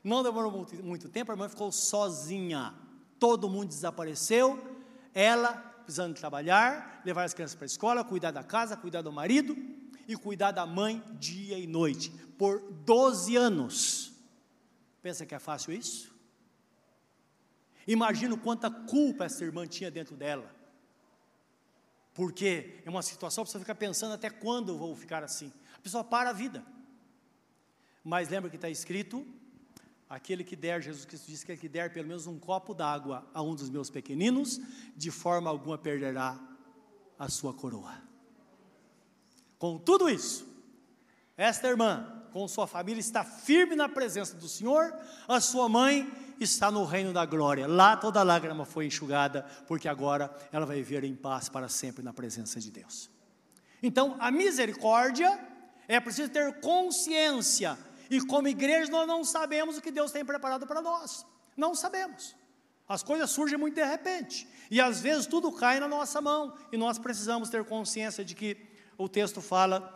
Não demorou muito, muito tempo, a irmã ficou sozinha todo mundo desapareceu, ela precisando trabalhar, levar as crianças para a escola, cuidar da casa, cuidar do marido e cuidar da mãe dia e noite, por 12 anos. Pensa que é fácil isso? Imagino quanta culpa essa irmã tinha dentro dela. Porque é uma situação que você fica pensando até quando eu vou ficar assim. A pessoa para a vida. Mas lembra que está escrito Aquele que der, Jesus Cristo disse que aquele que der pelo menos um copo d'água a um dos meus pequeninos, de forma alguma perderá a sua coroa. Com tudo isso, esta irmã, com sua família, está firme na presença do Senhor, a sua mãe está no reino da glória. Lá toda lágrima foi enxugada, porque agora ela vai viver em paz para sempre na presença de Deus. Então, a misericórdia é preciso ter consciência e como igreja nós não sabemos o que Deus tem preparado para nós. Não sabemos. As coisas surgem muito de repente. E às vezes tudo cai na nossa mão. E nós precisamos ter consciência de que o texto fala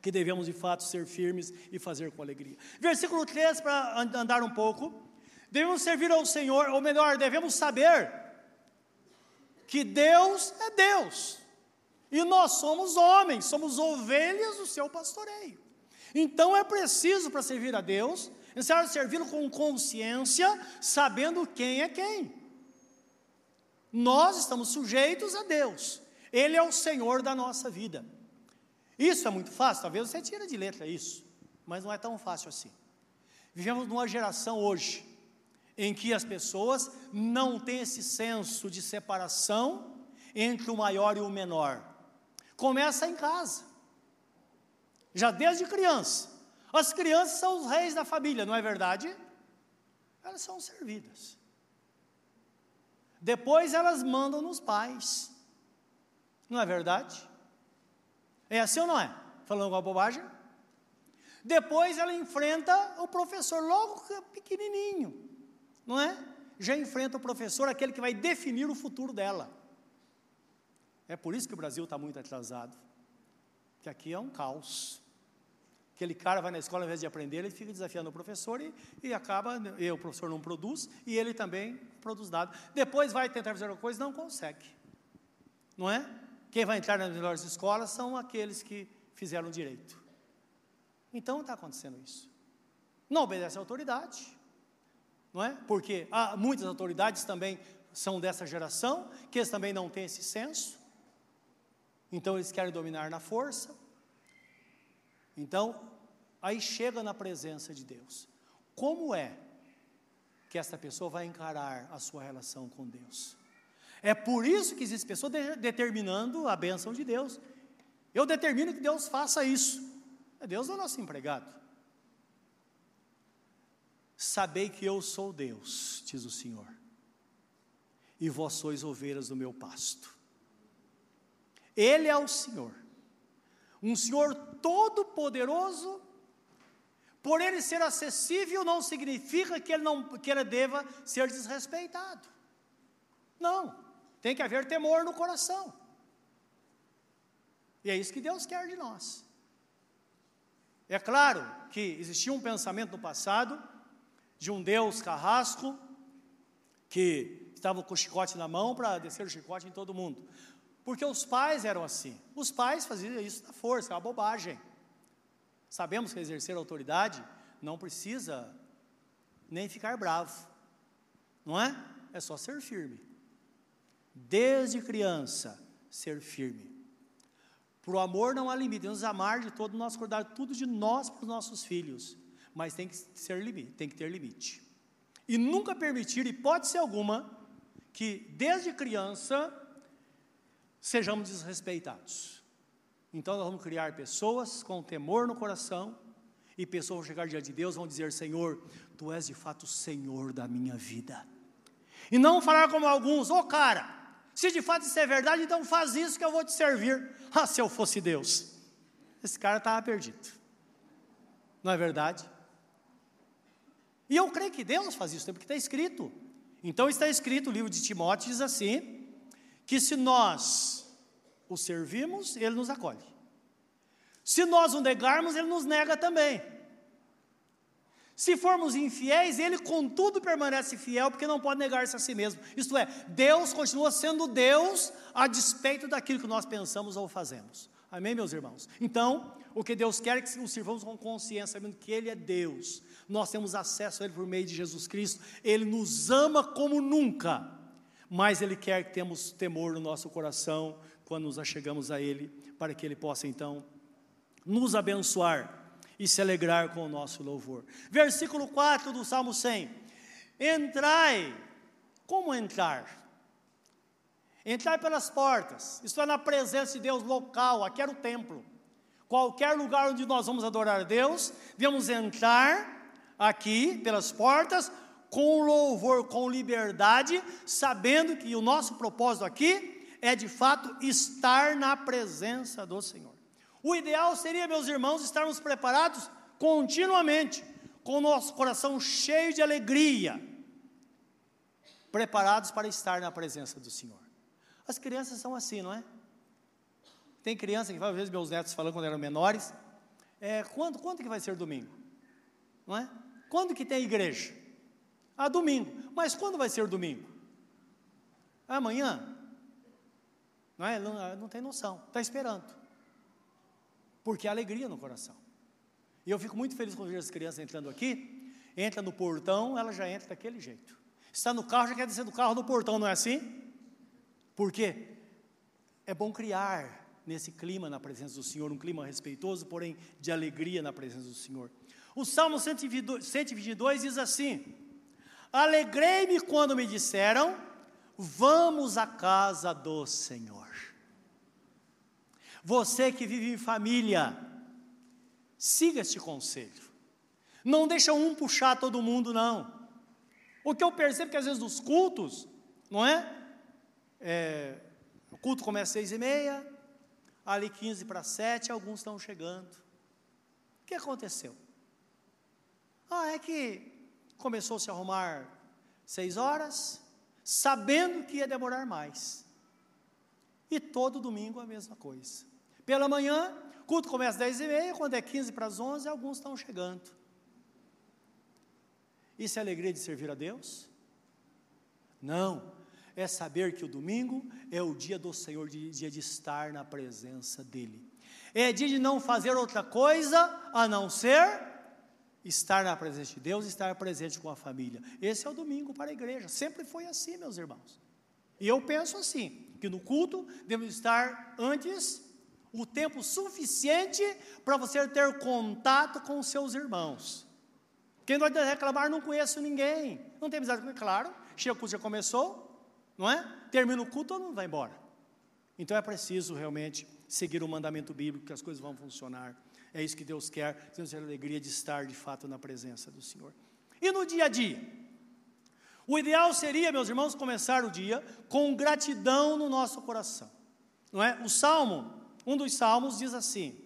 que devemos de fato ser firmes e fazer com alegria. Versículo 3, para andar um pouco. Devemos servir ao Senhor, ou melhor, devemos saber que Deus é Deus. E nós somos homens, somos ovelhas do seu pastoreio. Então é preciso, para servir a Deus, necessário servi-lo com consciência, sabendo quem é quem. Nós estamos sujeitos a Deus, Ele é o Senhor da nossa vida. Isso é muito fácil, talvez você tire de letra isso, mas não é tão fácil assim. Vivemos numa geração hoje em que as pessoas não têm esse senso de separação entre o maior e o menor. Começa em casa já desde criança. As crianças são os reis da família, não é verdade? Elas são servidas. Depois elas mandam nos pais. Não é verdade? É assim ou não é? Falando uma bobagem? Depois ela enfrenta o professor, logo pequenininho, não é? Já enfrenta o professor, aquele que vai definir o futuro dela. É por isso que o Brasil está muito atrasado, que aqui é um caos. Aquele cara vai na escola, ao invés de aprender, ele fica desafiando o professor e, e acaba, e o professor não produz, e ele também produz nada. Depois vai tentar fazer alguma coisa, não consegue. Não é? Quem vai entrar nas melhores escolas são aqueles que fizeram direito. Então está acontecendo isso. Não obedece à autoridade, não é? Porque há muitas autoridades também são dessa geração, que eles também não têm esse senso. Então eles querem dominar na força, então, aí chega na presença de Deus. Como é que essa pessoa vai encarar a sua relação com Deus? É por isso que existe pessoa de, determinando a benção de Deus. Eu determino que Deus faça isso. Deus é o nosso empregado. Sabei que eu sou Deus, diz o Senhor, e vós sois ovelhas do meu pasto. Ele é o Senhor um Senhor todo-poderoso, por ele ser acessível não significa que ele, não, que ele deva ser desrespeitado. Não, tem que haver temor no coração. E é isso que Deus quer de nós. É claro que existia um pensamento no passado de um Deus carrasco que estava com o chicote na mão para descer o chicote em todo mundo. Porque os pais eram assim. Os pais faziam isso na força, é uma bobagem. Sabemos que exercer autoridade não precisa nem ficar bravo, não é? É só ser firme. Desde criança, ser firme. Para o amor não há limite, devemos amar de todo o nosso cuidado, tudo de nós para os nossos filhos, mas tem que ser limite, tem que ter limite. E nunca permitir, hipótese alguma, que desde criança sejamos desrespeitados. Então nós vamos criar pessoas com temor no coração, e pessoas vão chegar diante de Deus vão dizer: Senhor, Tu és de fato o Senhor da minha vida. E não falar como alguns, ô oh, cara, se de fato isso é verdade, então faz isso que eu vou te servir. Ah, se eu fosse Deus. Esse cara estava perdido. Não é verdade? E eu creio que Deus faz isso, porque está escrito. Então está escrito, o livro de Timóteo diz assim: que se nós o servimos, ele nos acolhe. Se nós o negarmos, ele nos nega também. Se formos infiéis, ele contudo permanece fiel, porque não pode negar-se a si mesmo. Isto é, Deus continua sendo Deus a despeito daquilo que nós pensamos ou fazemos. Amém, meus irmãos? Então, o que Deus quer é que o sirvamos com consciência, sabendo que Ele é Deus. Nós temos acesso a Ele por meio de Jesus Cristo. Ele nos ama como nunca, mas Ele quer que temos temor no nosso coração quando nos achegamos a Ele, para que Ele possa então nos abençoar e se alegrar com o nosso louvor. Versículo 4 do Salmo 100. Entrai. Como entrar? Entrar pelas portas. Isso é na presença de Deus local, aqui era o templo. Qualquer lugar onde nós vamos adorar a Deus, devemos entrar aqui pelas portas com louvor, com liberdade, sabendo que o nosso propósito aqui é de fato estar na presença do Senhor. O ideal seria, meus irmãos, estarmos preparados continuamente, com o nosso coração cheio de alegria, preparados para estar na presença do Senhor. As crianças são assim, não é? Tem criança que, às vezes, meus netos falando quando eram menores, é, quando, quando que vai ser domingo? Não é? Quando que tem igreja? Ah, domingo. Mas quando vai ser domingo? Amanhã? Não é? Não, não tem noção. Está esperando porque há alegria no coração. E eu fico muito feliz quando vejo as crianças entrando aqui, entra no portão, ela já entra daquele jeito. Está no carro, já quer descer do carro no portão, não é assim? Porque é bom criar nesse clima na presença do Senhor, um clima respeitoso, porém de alegria na presença do Senhor. O Salmo 122 diz assim: Alegrei-me quando me disseram, vamos à casa do Senhor. Você que vive em família, siga este conselho. Não deixa um puxar todo mundo, não. O que eu percebo é que às vezes nos cultos, não é? É o culto começa às seis e meia, ali quinze para sete, alguns estão chegando. O que aconteceu? Ah, é que começou a se arrumar seis horas, sabendo que ia demorar mais. E todo domingo a mesma coisa. Pela manhã, culto começa às 10 e meia, quando é 15 para as 11, alguns estão chegando. Isso é alegria de servir a Deus? Não, é saber que o domingo é o dia do Senhor, dia de estar na presença dEle. É dia de não fazer outra coisa a não ser estar na presença de Deus, estar presente com a família. Esse é o domingo para a igreja. Sempre foi assim, meus irmãos. E eu penso assim, que no culto devemos estar antes o tempo suficiente para você ter contato com seus irmãos. Quem vai reclamar, não conheço ninguém. Não tem amizade comigo, claro. Chega o culto, já começou, não é? Termina o culto, todo mundo vai embora. Então é preciso realmente seguir o mandamento bíblico, que as coisas vão funcionar. É isso que Deus quer, temos a alegria de estar de fato na presença do Senhor. E no dia a dia? O ideal seria, meus irmãos, começar o dia com gratidão no nosso coração. Não é? O Salmo um dos salmos diz assim: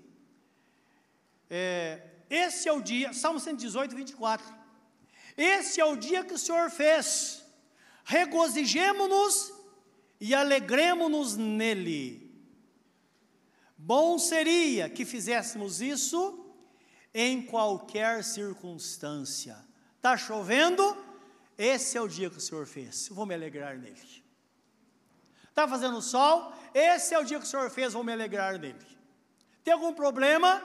é, Esse é o dia, Salmo 118, 24. Esse é o dia que o Senhor fez, regozijemo-nos e alegremos-nos nele. Bom seria que fizéssemos isso em qualquer circunstância. Está chovendo? Esse é o dia que o Senhor fez, vou me alegrar nele. Está fazendo sol? Esse é o dia que o Senhor fez, vou me alegrar nele. Tem algum problema?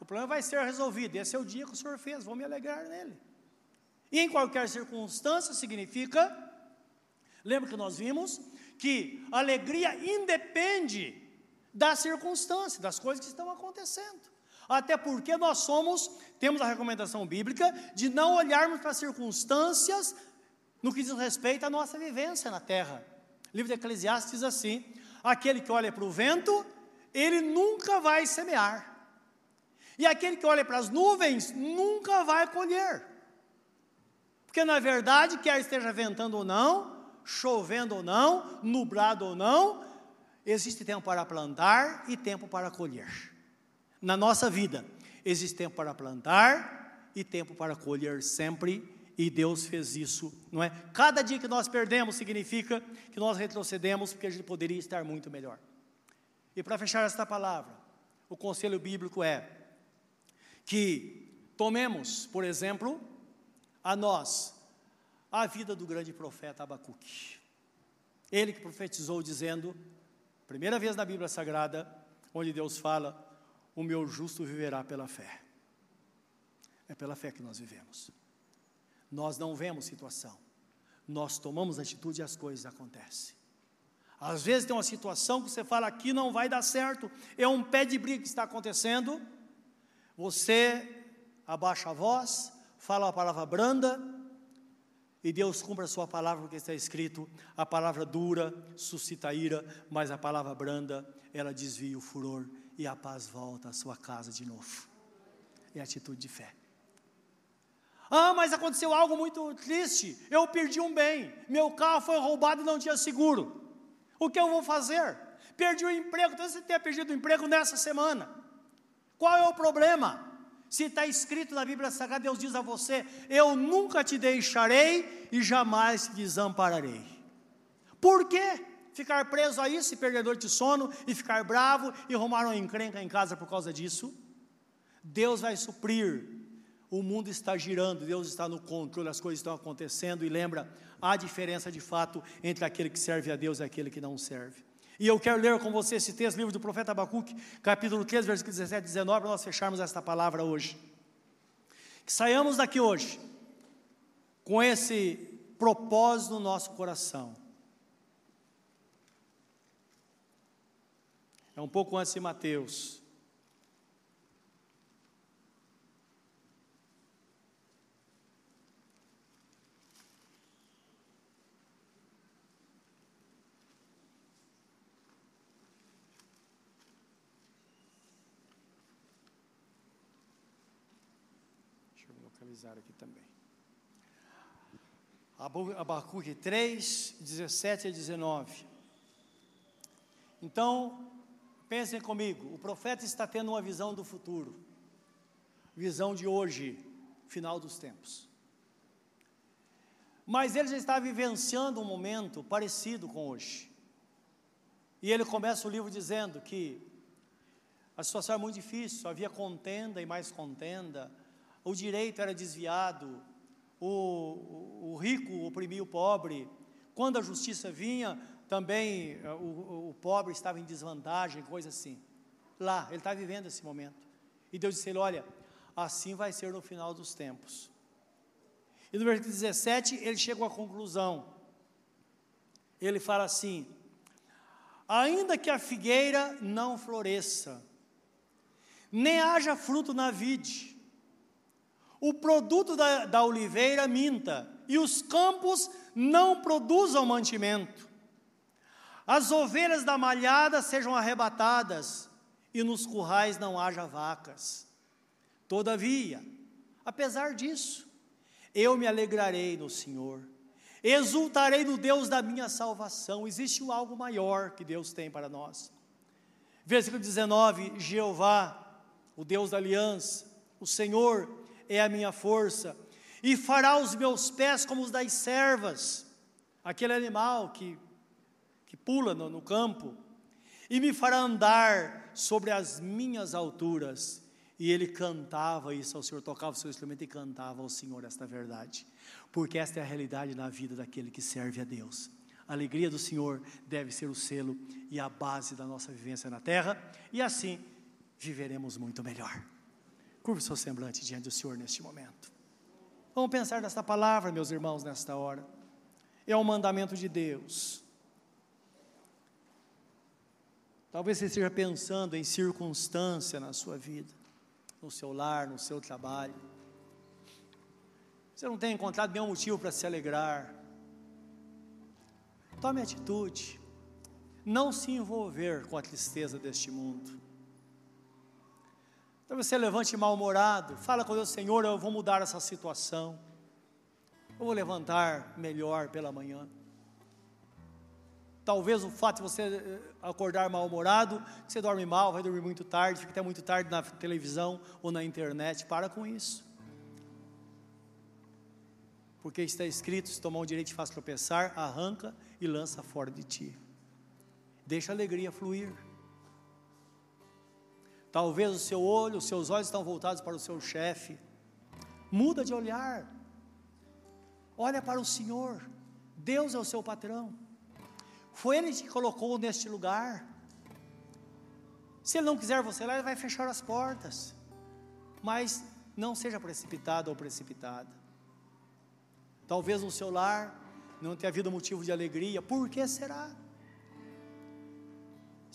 O problema vai ser resolvido. Esse é o dia que o Senhor fez, vou me alegrar nele. E em qualquer circunstância significa, lembra que nós vimos que alegria independe da circunstância, das coisas que estão acontecendo. Até porque nós somos, temos a recomendação bíblica de não olharmos para as circunstâncias no que diz respeito à nossa vivência na terra. O livro de Eclesiastes diz assim: aquele que olha para o vento, ele nunca vai semear. E aquele que olha para as nuvens nunca vai colher. Porque na verdade, quer esteja ventando ou não, chovendo ou não, nublado ou não, existe tempo para plantar e tempo para colher. Na nossa vida, existe tempo para plantar e tempo para colher sempre e Deus fez isso, não é? Cada dia que nós perdemos significa que nós retrocedemos porque a gente poderia estar muito melhor. E para fechar esta palavra, o conselho bíblico é que tomemos, por exemplo, a nós a vida do grande profeta Abacuque. Ele que profetizou dizendo, primeira vez na Bíblia Sagrada, onde Deus fala: "O meu justo viverá pela fé". É pela fé que nós vivemos. Nós não vemos situação, nós tomamos atitude e as coisas acontecem. Às vezes tem uma situação que você fala aqui não vai dar certo, é um pé de briga que está acontecendo. Você abaixa a voz, fala uma palavra branda, e Deus cumpre a sua palavra, porque está escrito: a palavra dura suscita ira, mas a palavra branda, ela desvia o furor, e a paz volta à sua casa de novo. É atitude de fé. Ah, mas aconteceu algo muito triste. Eu perdi um bem. Meu carro foi roubado e não tinha seguro. O que eu vou fazer? Perdi o emprego. Talvez você tenha perdido o emprego nessa semana. Qual é o problema? Se está escrito na Bíblia Sagrada, Deus diz a você: Eu nunca te deixarei e jamais te desampararei. Por quê? Ficar preso a isso e perdedor de sono e ficar bravo e arrumar uma encrenca em casa por causa disso? Deus vai suprir o mundo está girando, Deus está no controle, as coisas estão acontecendo e lembra, há diferença de fato entre aquele que serve a Deus e aquele que não serve. E eu quero ler com você esse texto, livro do profeta Abacuque, capítulo 3, versículos 17 e 19, para nós fecharmos esta palavra hoje. Que saiamos daqui hoje com esse propósito no nosso coração. É um pouco antes de Mateus. Localizar aqui também. Abacuque 3, 17 a 19. Então, pensem comigo, o profeta está tendo uma visão do futuro, visão de hoje, final dos tempos. Mas ele já está vivenciando um momento parecido com hoje. E ele começa o livro dizendo que a situação é muito difícil, havia contenda e mais contenda, o direito era desviado, o, o rico oprimia o pobre, quando a justiça vinha, também eh, o, o pobre estava em desvantagem, coisa assim. Lá, ele está vivendo esse momento. E Deus disse a ele: Olha, assim vai ser no final dos tempos. E no versículo 17, ele chega à conclusão. Ele fala assim: Ainda que a figueira não floresça, nem haja fruto na vide, o produto da, da oliveira minta, e os campos não produzam mantimento. As ovelhas da malhada sejam arrebatadas, e nos currais não haja vacas. Todavia, apesar disso, eu me alegrarei no Senhor, exultarei no Deus da minha salvação. Existe algo maior que Deus tem para nós. Versículo 19: Jeová, o Deus da aliança, o Senhor, é a minha força, e fará os meus pés como os das servas, aquele animal que, que pula no, no campo, e me fará andar sobre as minhas alturas, E ele cantava isso ao Senhor, tocava o seu instrumento e cantava ao Senhor esta verdade. Porque esta é a realidade na vida daquele que serve a Deus. A alegria do Senhor deve ser o selo e a base da nossa vivência na terra, e assim viveremos muito melhor. Curva o seu semblante diante do Senhor neste momento. Vamos pensar nesta palavra, meus irmãos, nesta hora. É um mandamento de Deus. Talvez você esteja pensando em circunstância na sua vida, no seu lar, no seu trabalho. Você não tem encontrado nenhum motivo para se alegrar. Tome atitude. Não se envolver com a tristeza deste mundo. Então você levante mal-humorado, fala com Deus, Senhor, eu vou mudar essa situação. Eu vou levantar melhor pela manhã. Talvez o fato de você eh, acordar mal-humorado, você dorme mal, vai dormir muito tarde, fica até muito tarde na televisão ou na internet, para com isso. Porque está escrito: se tomar um direito faz tropeçar, arranca e lança fora de ti. Deixa a alegria fluir. Talvez o seu olho, os seus olhos estão voltados para o seu chefe. Muda de olhar. Olha para o Senhor. Deus é o seu patrão. Foi Ele que te colocou neste lugar. Se Ele não quiser você lá, Ele vai fechar as portas. Mas não seja precipitado ou precipitada. Talvez no seu lar não tenha havido motivo de alegria. Por que será?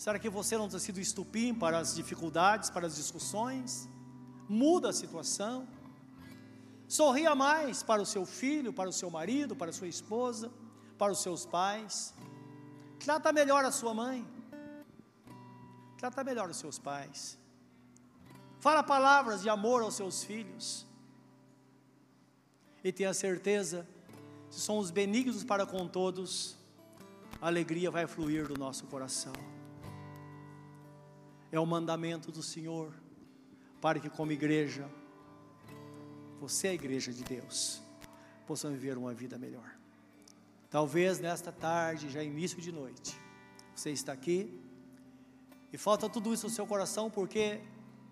Será que você não tem sido estupim para as dificuldades, para as discussões? Muda a situação. Sorria mais para o seu filho, para o seu marido, para a sua esposa, para os seus pais. Trata melhor a sua mãe. Trata melhor os seus pais. Fala palavras de amor aos seus filhos. E tenha certeza, se somos benignos para com todos, a alegria vai fluir do nosso coração é o mandamento do Senhor, para que, como igreja, você é a igreja de Deus, possamos viver uma vida melhor. Talvez nesta tarde, já início de noite, você está aqui e falta tudo isso no seu coração porque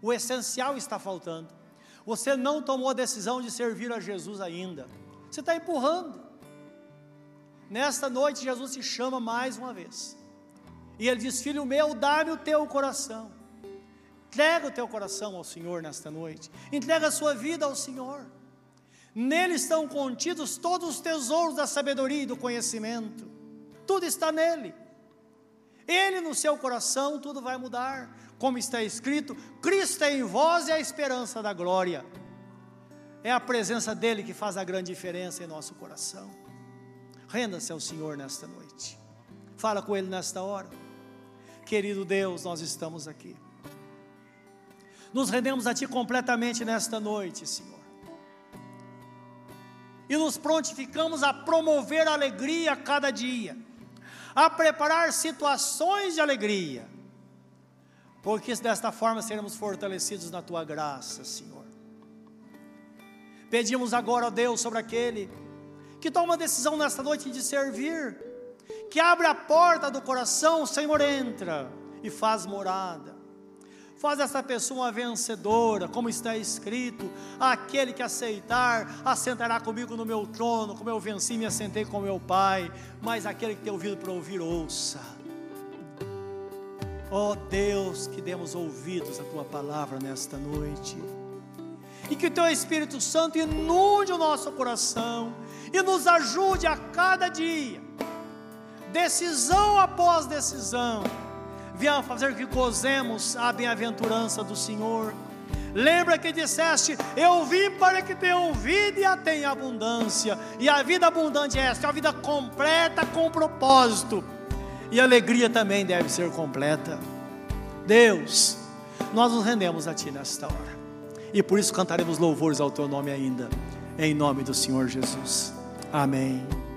o essencial está faltando. Você não tomou a decisão de servir a Jesus ainda, você está empurrando. Nesta noite, Jesus te chama mais uma vez. E ele diz: Filho meu, dá-me o teu coração. Entrega o teu coração ao Senhor nesta noite. Entrega a sua vida ao Senhor. Nele estão contidos todos os tesouros da sabedoria e do conhecimento. Tudo está nele. Ele no seu coração, tudo vai mudar. Como está escrito: Cristo é em vós e a esperança da glória. É a presença dele que faz a grande diferença em nosso coração. Renda-se ao Senhor nesta noite. Fala com ele nesta hora. Querido Deus, nós estamos aqui. Nos rendemos a Ti completamente nesta noite, Senhor. E nos prontificamos a promover a alegria a cada dia, a preparar situações de alegria, porque desta forma seremos fortalecidos na Tua graça, Senhor. Pedimos agora, ó Deus, sobre aquele que toma uma decisão nesta noite de servir, que abre a porta do coração, Senhor, entra e faz morada. Faz essa pessoa uma vencedora, como está escrito: aquele que aceitar, assentará comigo no meu trono, como eu venci e me assentei com meu Pai. Mas aquele que tem ouvido para ouvir, ouça. Ó oh Deus, que demos ouvidos à tua palavra nesta noite. E que o teu Espírito Santo inunde o nosso coração e nos ajude a cada dia decisão após decisão, venha fazer que gozemos a bem-aventurança do Senhor. Lembra que disseste: Eu vim para que tenham vida e a tenha abundância. E a vida abundante é esta, é a vida completa com propósito. E a alegria também deve ser completa. Deus, nós nos rendemos a Ti nesta hora. E por isso cantaremos louvores ao Teu nome ainda. Em nome do Senhor Jesus. Amém.